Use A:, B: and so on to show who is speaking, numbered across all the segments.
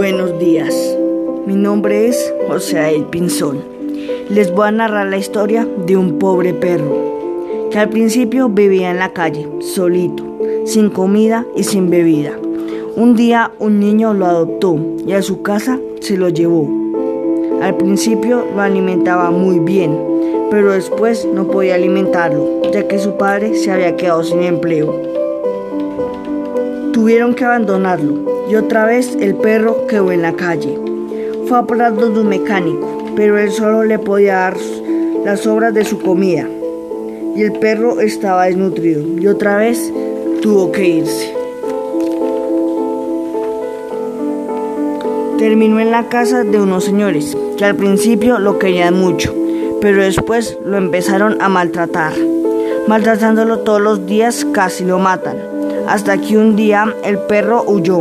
A: días. Mi nombre es José El Pinzón. Les voy a narrar la historia de un pobre perro que al principio vivía en la calle, solito, sin comida y sin bebida. Un día un niño lo adoptó y a su casa se lo llevó. Al principio lo alimentaba muy bien, pero después no podía alimentarlo, ya que su padre se había quedado sin empleo. Tuvieron que abandonarlo y otra vez el perro quedó en la calle. Fue a donde un mecánico, pero él solo le podía dar las sobras de su comida. Y el perro estaba desnutrido y otra vez tuvo que irse. Terminó en la casa de unos señores que al principio lo querían mucho, pero después lo empezaron a maltratar. Maltratándolo todos los días casi lo matan hasta que un día el perro huyó.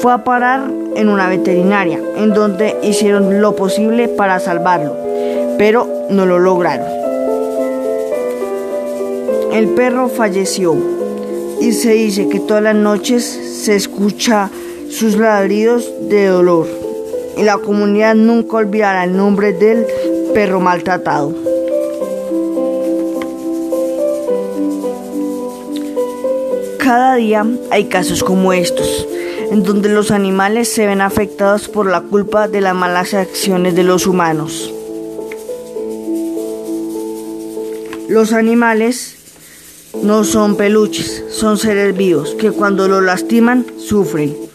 A: Fue a parar en una veterinaria, en donde hicieron lo posible para salvarlo, pero no lo lograron. El perro falleció y se dice que todas las noches se escucha sus ladridos de dolor y la comunidad nunca olvidará el nombre del perro maltratado. Cada día hay casos como estos, en donde los animales se ven afectados por la culpa de las malas acciones de los humanos. Los animales no son peluches, son seres vivos que cuando los lastiman sufren